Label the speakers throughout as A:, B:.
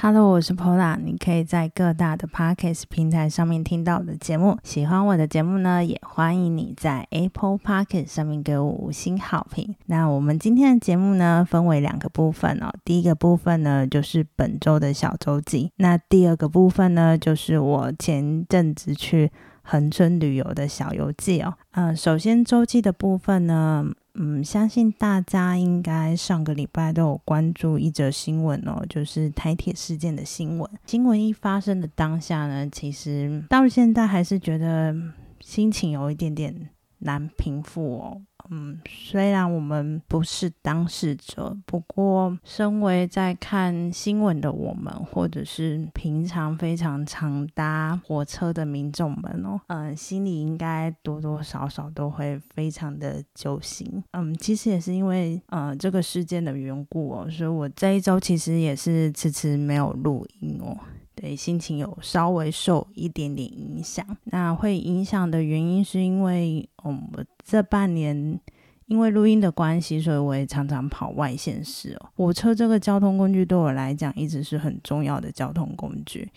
A: Hello，我是 Pola，你可以在各大的 Podcast 平台上面听到我的节目。喜欢我的节目呢，也欢迎你在 Apple Podcast 上面给我五星好评。那我们今天的节目呢，分为两个部分哦。第一个部分呢，就是本周的小周记。那第二个部分呢，就是我前阵子去恒春旅游的小游记哦。嗯，首先周记的部分呢。嗯，相信大家应该上个礼拜都有关注一则新闻哦，就是台铁事件的新闻。新闻一发生的当下呢，其实到现在还是觉得心情有一点点难平复哦。嗯，虽然我们不是当事者，不过身为在看新闻的我们，或者是平常非常常搭火车的民众们哦，嗯，心里应该多多少少都会非常的揪心。嗯，其实也是因为呃这个事件的缘故哦，所以我这一周其实也是迟迟没有录音哦。对，心情有稍微受一点点影响。那会影响的原因是因为，嗯，我这半年因为录音的关系，所以我也常常跑外县市哦。火车这个交通工具对我来讲，一直是很重要的交通工具。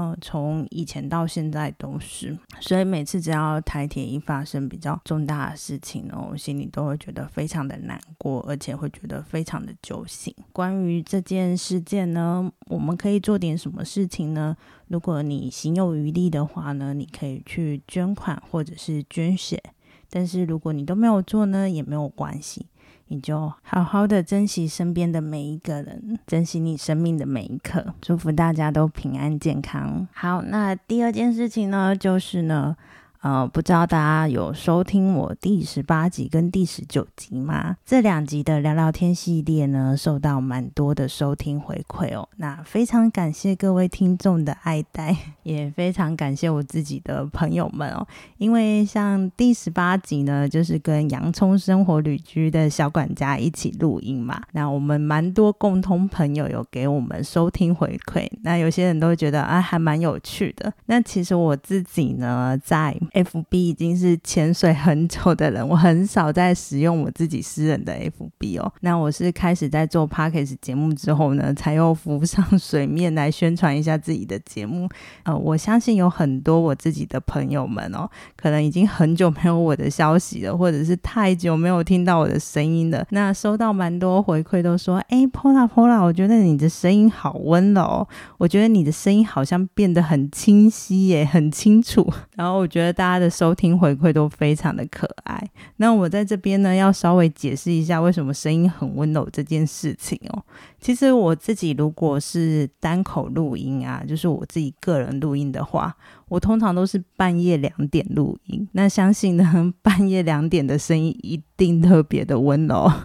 A: 嗯，从以前到现在都是，所以每次只要台铁一发生比较重大的事情呢，我心里都会觉得非常的难过，而且会觉得非常的揪心。关于这件事件呢，我们可以做点什么事情呢？如果你行有余力的话呢，你可以去捐款或者是捐血。但是如果你都没有做呢，也没有关系。你就好好的珍惜身边的每一个人，珍惜你生命的每一刻。祝福大家都平安健康。好，那第二件事情呢，就是呢。呃，不知道大家有收听我第十八集跟第十九集吗？这两集的聊聊天系列呢，受到蛮多的收听回馈哦。那非常感谢各位听众的爱戴，也非常感谢我自己的朋友们哦。因为像第十八集呢，就是跟洋葱生活旅居的小管家一起录音嘛。那我们蛮多共同朋友有给我们收听回馈，那有些人都觉得啊，还蛮有趣的。那其实我自己呢，在 F B 已经是潜水很久的人，我很少在使用我自己私人的 F B 哦。那我是开始在做 p a c k a g e 节目之后呢，才又浮上水面来宣传一下自己的节目。呃，我相信有很多我自己的朋友们哦，可能已经很久没有我的消息了，或者是太久没有听到我的声音了。那收到蛮多回馈，都说：“哎，Pola Pola，我觉得你的声音好温柔，我觉得你的声音好像变得很清晰耶，很清楚。” 然后我觉得。大家的收听回馈都非常的可爱。那我在这边呢，要稍微解释一下为什么声音很温柔这件事情哦。其实我自己如果是单口录音啊，就是我自己个人录音的话，我通常都是半夜两点录音。那相信呢，半夜两点的声音一定特别的温柔。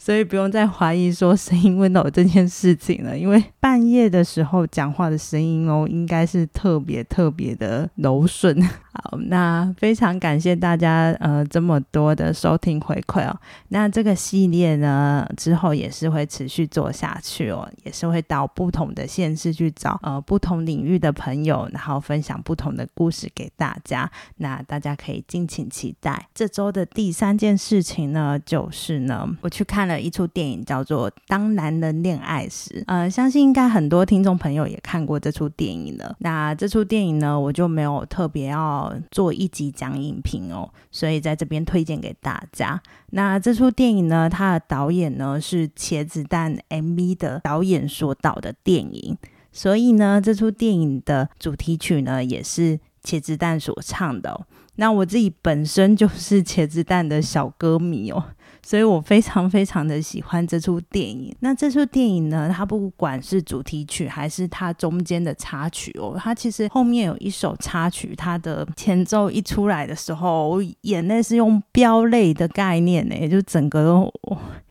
A: 所以不用再怀疑说声音温柔这件事情了，因为半夜的时候讲话的声音哦，应该是特别特别的柔顺。好，那非常感谢大家呃这么多的收听回馈哦。那这个系列呢之后也是会持续做下去哦，也是会到不同的县市去找呃不同领域的朋友，然后分享不同的故事给大家。那大家可以敬请期待。这周的第三件事情呢，就是呢我去看。了一出电影叫做《当男人恋爱时》，呃，相信应该很多听众朋友也看过这出电影了。那这出电影呢，我就没有特别要做一集讲影评哦，所以在这边推荐给大家。那这出电影呢，它的导演呢是《茄子蛋》MV 的导演所导的电影，所以呢，这出电影的主题曲呢也是茄子蛋所唱的。那我自己本身就是茄子蛋的小歌迷哦。所以我非常非常的喜欢这出电影。那这出电影呢，它不管是主题曲还是它中间的插曲哦，它其实后面有一首插曲，它的前奏一出来的时候，我眼泪是用飙泪的概念呢，就整个都。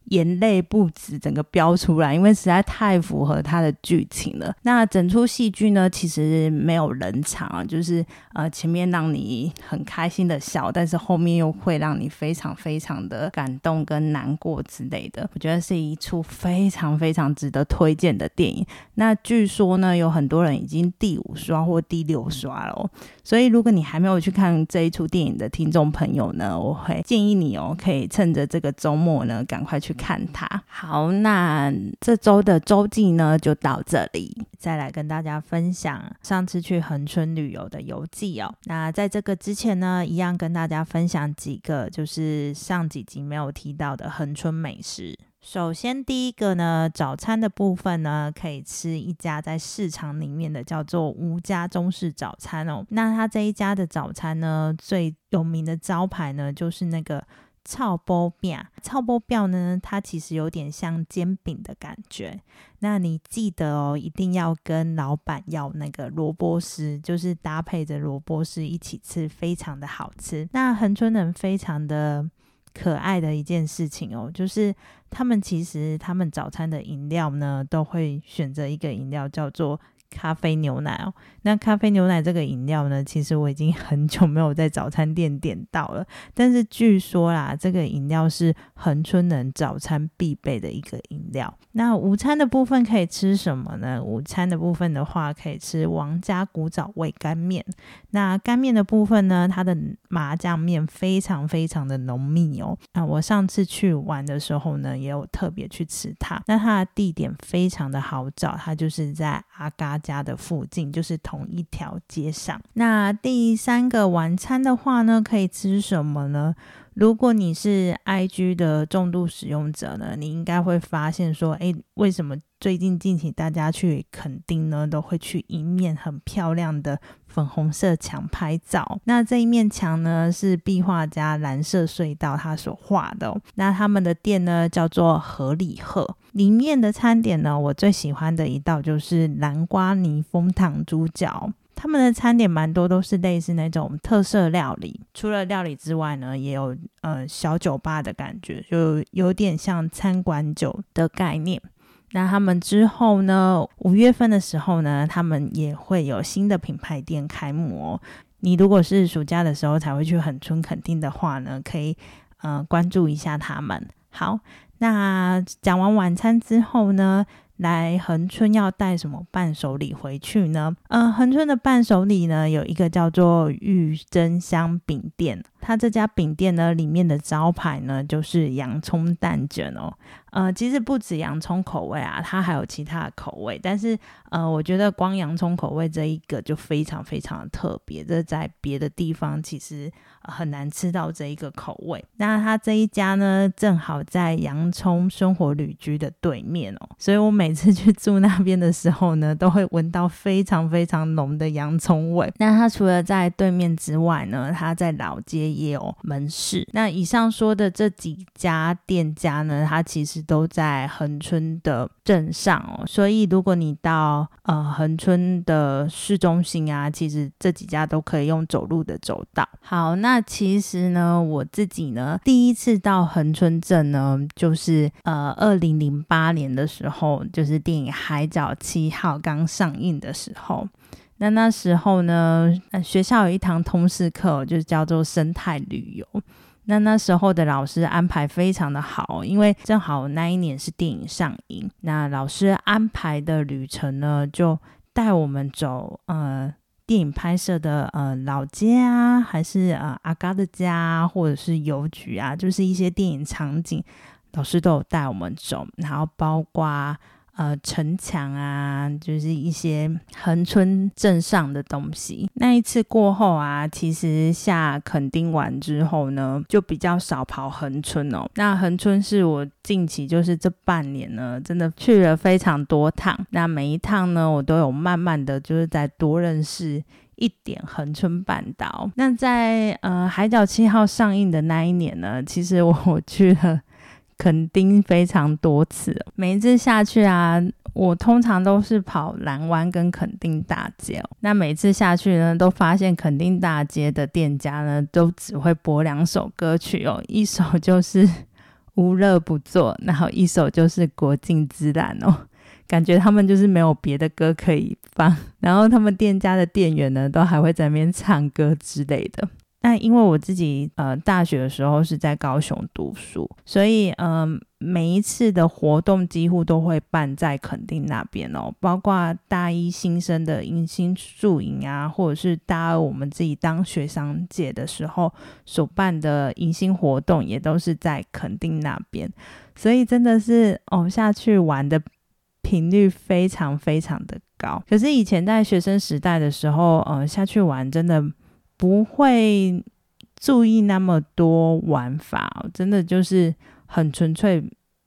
A: 眼泪不止，整个飙出来，因为实在太符合它的剧情了。那整出戏剧呢，其实没有人场啊，就是呃前面让你很开心的笑，但是后面又会让你非常非常的感动跟难过之类的。我觉得是一出非常非常值得推荐的电影。那据说呢，有很多人已经第五刷或第六刷了，所以如果你还没有去看这一出电影的听众朋友呢，我会建议你哦，可以趁着这个周末呢，赶快去。看它。好，那这周的周记呢就到这里，再来跟大家分享上次去恒春旅游的游记哦。那在这个之前呢，一样跟大家分享几个就是上几集没有提到的恒春美食。首先，第一个呢，早餐的部分呢，可以吃一家在市场里面的叫做吴家中式早餐哦。那它这一家的早餐呢，最有名的招牌呢，就是那个炒波饼。炒波饼呢，它其实有点像煎饼的感觉。那你记得哦，一定要跟老板要那个萝卜丝，就是搭配着萝卜丝一起吃，非常的好吃。那恒春人非常的。可爱的一件事情哦，就是他们其实他们早餐的饮料呢，都会选择一个饮料叫做。咖啡牛奶哦，那咖啡牛奶这个饮料呢，其实我已经很久没有在早餐店点到了。但是据说啦，这个饮料是恒春人早餐必备的一个饮料。那午餐的部分可以吃什么呢？午餐的部分的话，可以吃王家古早味干面。那干面的部分呢，它的麻酱面非常非常的浓密哦。啊，我上次去玩的时候呢，也有特别去吃它。那它的地点非常的好找，它就是在阿嘎。家的附近就是同一条街上。那第三个晚餐的话呢，可以吃什么呢？如果你是 IG 的重度使用者呢，你应该会发现说，诶，为什么最近近期大家去垦丁呢，都会去一面很漂亮的粉红色墙拍照？那这一面墙呢，是壁画家蓝色隧道他所画的。那他们的店呢，叫做河里鹤。里面的餐点呢，我最喜欢的一道就是南瓜泥蜂糖猪脚。他们的餐点蛮多，都是类似那种特色料理。除了料理之外呢，也有呃小酒吧的感觉，就有点像餐馆酒的概念。那他们之后呢，五月份的时候呢，他们也会有新的品牌店开幕哦。你如果是暑假的时候才会去很春垦丁的话呢，可以呃关注一下他们。好，那讲完晚餐之后呢？来恒春要带什么伴手礼回去呢？嗯，恒春的伴手礼呢，有一个叫做玉珍香饼店。它这家饼店呢，里面的招牌呢，就是洋葱蛋卷哦。呃，其实不止洋葱口味啊，它还有其他的口味。但是，呃，我觉得光洋葱口味这一个就非常非常的特别，这在别的地方其实很难吃到这一个口味。那它这一家呢，正好在洋葱生活旅居的对面哦，所以我每次去住那边的时候呢，都会闻到非常非常浓的洋葱味。那它除了在对面之外呢，它在老街也有门市。那以上说的这几家店家呢，它其实都在恒春的镇上哦，所以如果你到呃恒春的市中心啊，其实这几家都可以用走路的走道。好，那其实呢，我自己呢第一次到恒春镇呢，就是呃二零零八年的时候，就是电影《海角七号》刚上映的时候。那那时候呢，学校有一堂通识课，就叫做生态旅游。那那时候的老师安排非常的好，因为正好那一年是电影上映，那老师安排的旅程呢，就带我们走呃电影拍摄的呃老街啊，还是呃阿嘎的家，或者是邮局啊，就是一些电影场景，老师都有带我们走，然后包括。呃，城墙啊，就是一些恒春镇上的东西。那一次过后啊，其实下垦丁完之后呢，就比较少跑恒春哦。那恒春是我近期就是这半年呢，真的去了非常多趟。那每一趟呢，我都有慢慢的就是在多认识一点恒春半岛。那在呃《海角七号》上映的那一年呢，其实我 去了。垦丁非常多次，每一次下去啊，我通常都是跑蓝湾跟垦丁大街。那每次下去呢，都发现垦丁大街的店家呢，都只会播两首歌曲哦，一首就是无乐不作，然后一首就是国境之蓝哦，感觉他们就是没有别的歌可以放。然后他们店家的店员呢，都还会在那边唱歌之类的。那因为我自己呃大学的时候是在高雄读书，所以嗯。每一次的活动几乎都会办在垦丁那边哦，包括大一新生的迎新宿营啊，或者是大二我们自己当学长姐的时候所办的迎新活动，也都是在垦丁那边。所以真的是哦，下去玩的频率非常非常的高。可是以前在学生时代的时候，呃，下去玩真的不会注意那么多玩法，真的就是。很纯粹，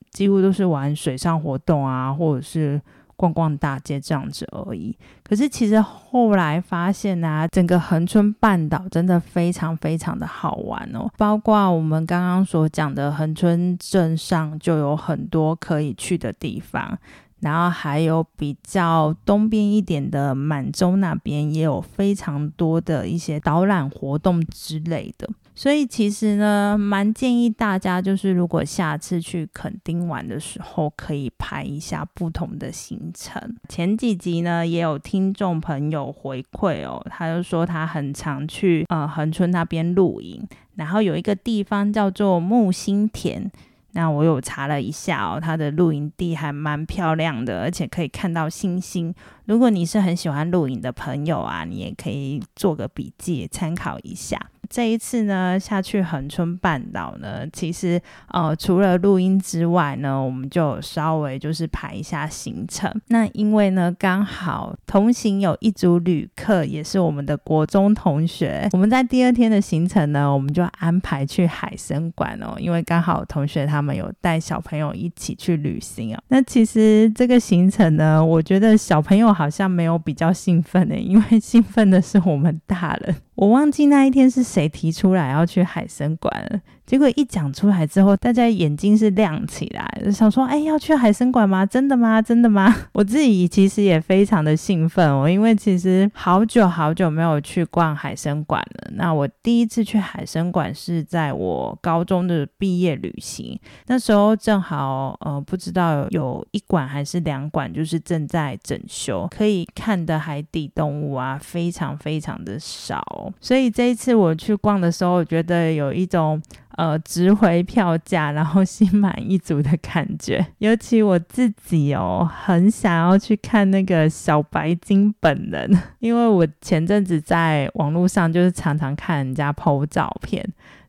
A: 几乎都是玩水上活动啊，或者是逛逛大街这样子而已。可是其实后来发现啊，整个恒春半岛真的非常非常的好玩哦。包括我们刚刚所讲的恒春镇上就有很多可以去的地方，然后还有比较东边一点的满洲那边也有非常多的一些导览活动之类的。所以其实呢，蛮建议大家，就是如果下次去垦丁玩的时候，可以排一下不同的行程。前几集呢，也有听众朋友回馈哦，他就说他很常去呃恒春那边露营，然后有一个地方叫做木星田。那我有查了一下哦，它的露营地还蛮漂亮的，而且可以看到星星。如果你是很喜欢露营的朋友啊，你也可以做个笔记参考一下。这一次呢，下去恒春半岛呢，其实呃，除了录音之外呢，我们就稍微就是排一下行程。那因为呢，刚好同行有一组旅客，也是我们的国中同学。我们在第二天的行程呢，我们就安排去海参馆哦，因为刚好同学他们有带小朋友一起去旅行哦。那其实这个行程呢，我觉得小朋友好像没有比较兴奋的，因为兴奋的是我们大人。我忘记那一天是谁提出来要去海参馆。结果一讲出来之后，大家眼睛是亮起来，想说：“哎，要去海参馆吗？真的吗？真的吗？” 我自己其实也非常的兴奋哦，因为其实好久好久没有去逛海参馆了。那我第一次去海参馆是在我高中的毕业旅行，那时候正好呃不知道有一馆还是两馆，就是正在整修，可以看的海底动物啊，非常非常的少。所以这一次我去逛的时候，我觉得有一种。呃，值回票价，然后心满意足的感觉。尤其我自己哦，很想要去看那个小白鲸本人，因为我前阵子在网络上就是常常看人家 PO 照片。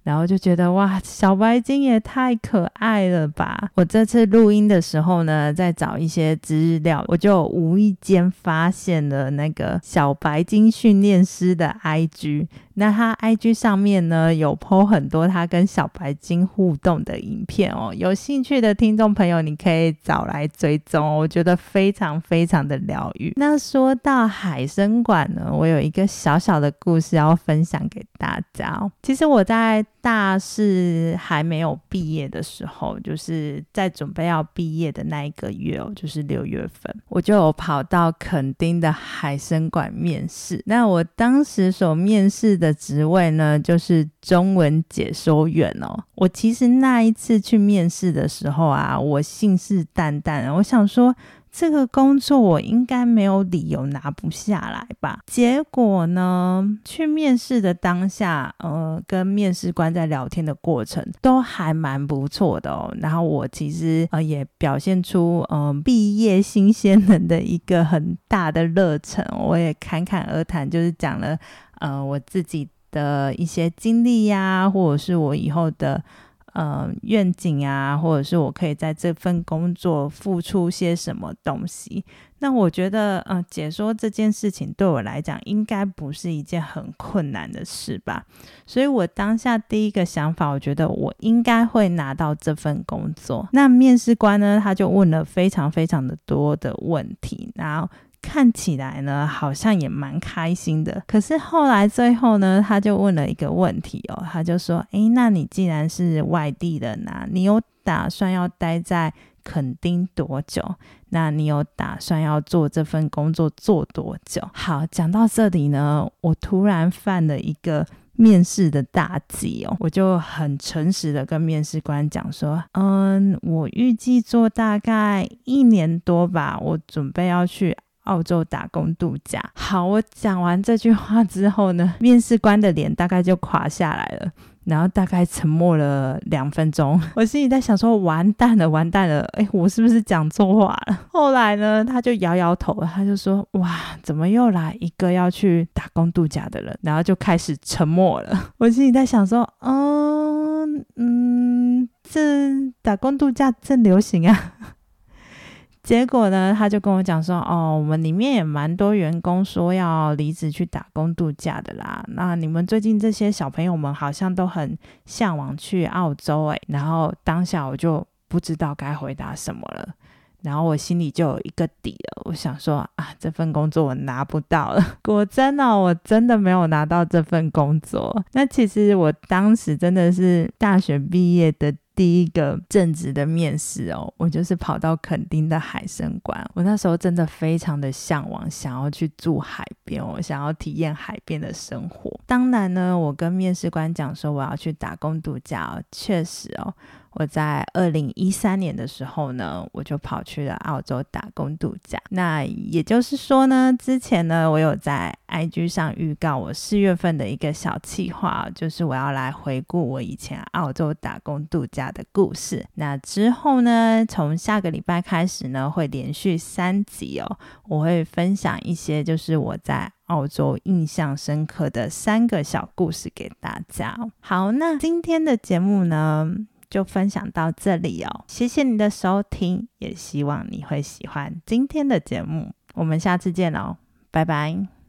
A: 然后就觉得哇，小白鲸也太可爱了吧！我这次录音的时候呢，在找一些资料，我就无意间发现了那个小白鲸训练师的 IG。那他 IG 上面呢，有 po 很多他跟小白鲸互动的影片哦。有兴趣的听众朋友，你可以找来追踪，我觉得非常非常的疗愈。那说到海参馆呢，我有一个小小的故事要分享给大家哦。其实我在大四还没有毕业的时候，就是在准备要毕业的那一个月哦，就是六月份，我就有跑到垦丁的海参馆面试。那我当时所面试的职位呢，就是中文解说员哦。我其实那一次去面试的时候啊，我信誓旦旦，我想说。这个工作我应该没有理由拿不下来吧？结果呢，去面试的当下，呃，跟面试官在聊天的过程都还蛮不错的哦。然后我其实呃也表现出嗯毕业新鲜人的一个很大的热忱，我也侃侃而谈，就是讲了呃我自己的一些经历呀，或者是我以后的。呃，愿景啊，或者是我可以在这份工作付出些什么东西？那我觉得，呃，解说这件事情对我来讲，应该不是一件很困难的事吧？所以我当下第一个想法，我觉得我应该会拿到这份工作。那面试官呢，他就问了非常非常的多的问题，然后。看起来呢，好像也蛮开心的。可是后来最后呢，他就问了一个问题哦，他就说：“诶，那你既然是外地人呐，你有打算要待在垦丁多久？那你有打算要做这份工作做多久？”好，讲到这里呢，我突然犯了一个面试的大忌哦，我就很诚实的跟面试官讲说：“嗯，我预计做大概一年多吧，我准备要去。”澳洲打工度假。好，我讲完这句话之后呢，面试官的脸大概就垮下来了。然后大概沉默了两分钟，我心里在想说：完蛋了，完蛋了！哎，我是不是讲错话了？后来呢，他就摇摇头，他就说：哇，怎么又来一个要去打工度假的人？然后就开始沉默了。我心里在想说：嗯嗯，这打工度假正流行啊。结果呢，他就跟我讲说：“哦，我们里面也蛮多员工说要离职去打工度假的啦。那你们最近这些小朋友们好像都很向往去澳洲诶。然后当下我就不知道该回答什么了，然后我心里就有一个底了。我想说啊，这份工作我拿不到了。果真哦，我真的没有拿到这份工作。那其实我当时真的是大学毕业的。”第一个正职的面试哦，我就是跑到垦丁的海参馆。我那时候真的非常的向往，想要去住海边，哦想要体验海边的生活。当然呢，我跟面试官讲说我要去打工度假哦，确实哦。我在二零一三年的时候呢，我就跑去了澳洲打工度假。那也就是说呢，之前呢，我有在 IG 上预告我四月份的一个小计划，就是我要来回顾我以前澳洲打工度假的故事。那之后呢，从下个礼拜开始呢，会连续三集哦，我会分享一些就是我在澳洲印象深刻的三个小故事给大家。好，那今天的节目呢？就分享到这里哦，谢谢你的收听，也希望你会喜欢今天的节目。我们下次见喽，拜拜。